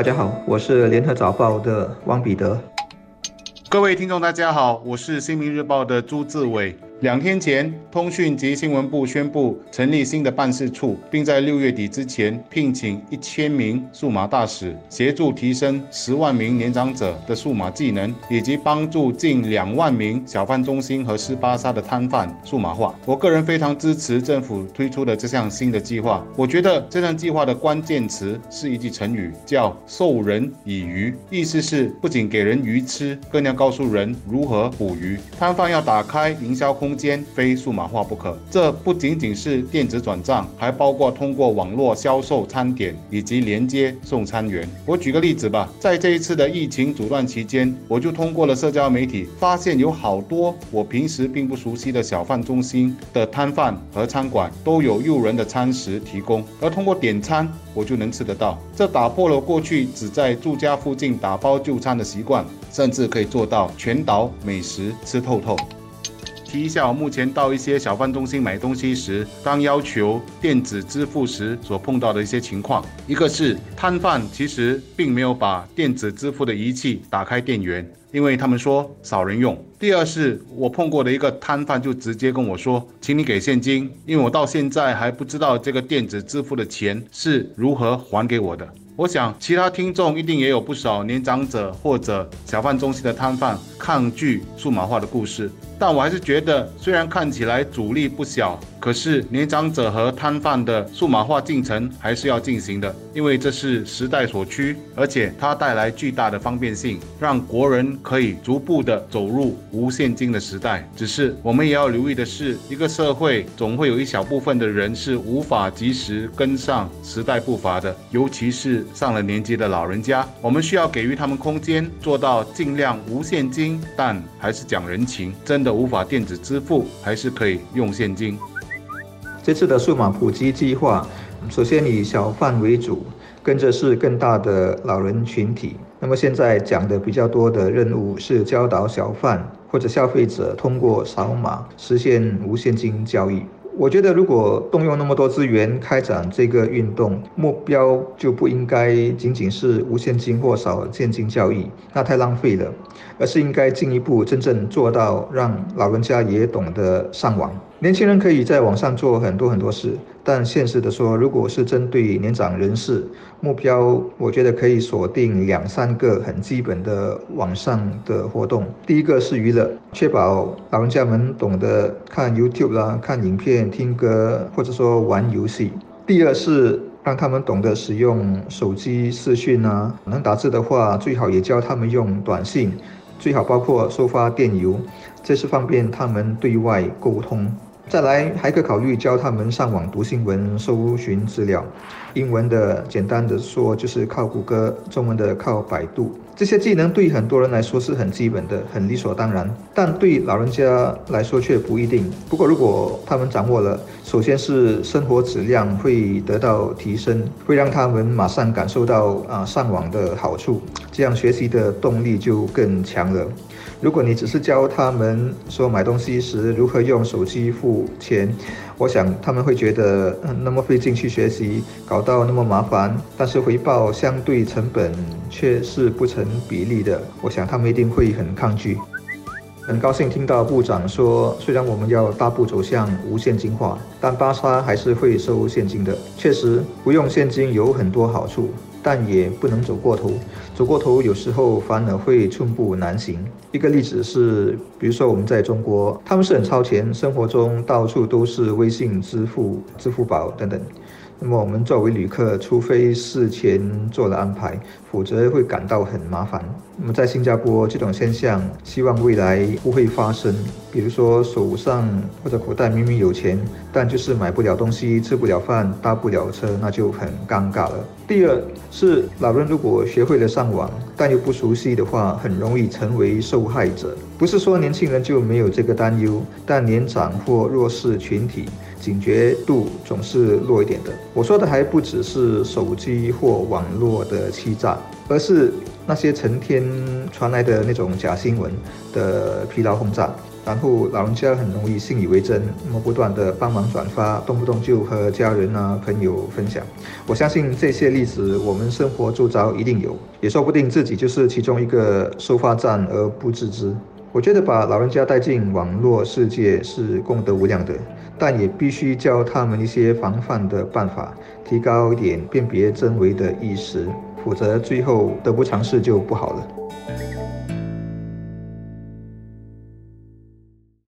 大家好，我是联合早报的汪彼得。各位听众，大家好，我是新民日报的朱志伟。两天前，通讯及新闻部宣布成立新的办事处，并在六月底之前聘请一千名数码大使，协助提升十万名年长者的数码技能，以及帮助近两万名小贩中心和斯巴沙的摊贩数码化。我个人非常支持政府推出的这项新的计划。我觉得这项计划的关键词是一句成语，叫“授人以渔”，意思是不仅给人鱼吃，更要告诉人如何捕鱼。摊贩要打开营销空。空间非数码化不可，这不仅仅是电子转账，还包括通过网络销售餐点以及连接送餐员。我举个例子吧，在这一次的疫情阻断期间，我就通过了社交媒体，发现有好多我平时并不熟悉的小贩中心的摊贩和餐馆都有诱人的餐食提供，而通过点餐，我就能吃得到。这打破了过去只在住家附近打包就餐的习惯，甚至可以做到全岛美食吃透透。提一下，我目前到一些小贩中心买东西时，当要求电子支付时所碰到的一些情况。一个是摊贩其实并没有把电子支付的仪器打开电源，因为他们说少人用。第二是我碰过的一个摊贩就直接跟我说，请你给现金，因为我到现在还不知道这个电子支付的钱是如何还给我的。我想，其他听众一定也有不少年长者或者小贩中心的摊贩抗拒数码化的故事，但我还是觉得，虽然看起来阻力不小。可是，年长者和摊贩的数码化进程还是要进行的，因为这是时代所趋，而且它带来巨大的方便性，让国人可以逐步的走入无现金的时代。只是我们也要留意的是，一个社会总会有一小部分的人是无法及时跟上时代步伐的，尤其是上了年纪的老人家，我们需要给予他们空间，做到尽量无现金，但还是讲人情。真的无法电子支付，还是可以用现金。这次的数码普及计划，首先以小贩为主，跟着是更大的老人群体。那么现在讲的比较多的任务是教导小贩或者消费者通过扫码实现无现金交易。我觉得，如果动用那么多资源开展这个运动，目标就不应该仅仅是无现金或少现金交易，那太浪费了，而是应该进一步真正做到让老人家也懂得上网。年轻人可以在网上做很多很多事，但现实的说，如果是针对年长人士，目标我觉得可以锁定两三个很基本的网上的活动。第一个是娱乐，确保老人家们懂得看 YouTube 啦、看影片、听歌，或者说玩游戏。第二是让他们懂得使用手机视讯啊，能打字的话，最好也教他们用短信，最好包括收发电邮，这是方便他们对外沟通。再来，还可考虑教他们上网读新闻、搜寻资料。英文的简单的说就是靠谷歌，中文的靠百度。这些技能对很多人来说是很基本的、很理所当然，但对老人家来说却不一定。不过如果他们掌握了，首先是生活质量会得到提升，会让他们马上感受到啊上网的好处，这样学习的动力就更强了。如果你只是教他们说买东西时如何用手机付钱，我想他们会觉得那么费劲去学习，搞到那么麻烦，但是回报相对成本却是不成比例的。我想他们一定会很抗拒。很高兴听到部长说，虽然我们要大步走向无现金化，但巴沙还是会收现金的。确实，不用现金有很多好处。但也不能走过头，走过头有时候反而会寸步难行。一个例子是，比如说我们在中国，他们是很超前，生活中到处都是微信支付、支付宝等等。那么我们作为旅客，除非事前做了安排，否则会感到很麻烦。那么在新加坡，这种现象希望未来不会发生。比如说手上或者口袋明明有钱，但就是买不了东西、吃不了饭、搭不了车，那就很尴尬了。第二是老人如果学会了上网，但又不熟悉的话，很容易成为受害者。不是说年轻人就没有这个担忧，但年长或弱势群体。警觉度总是弱一点的。我说的还不只是手机或网络的欺诈，而是那些成天传来的那种假新闻的疲劳轰炸。然后老人家很容易信以为真，那么不断的帮忙转发，动不动就和家人啊朋友分享。我相信这些例子我们生活周遭一定有，也说不定自己就是其中一个收发站而不自知。我觉得把老人家带进网络世界是功德无量的，但也必须教他们一些防范的办法，提高一点辨别真伪的意识，否则最后得不偿失就不好了。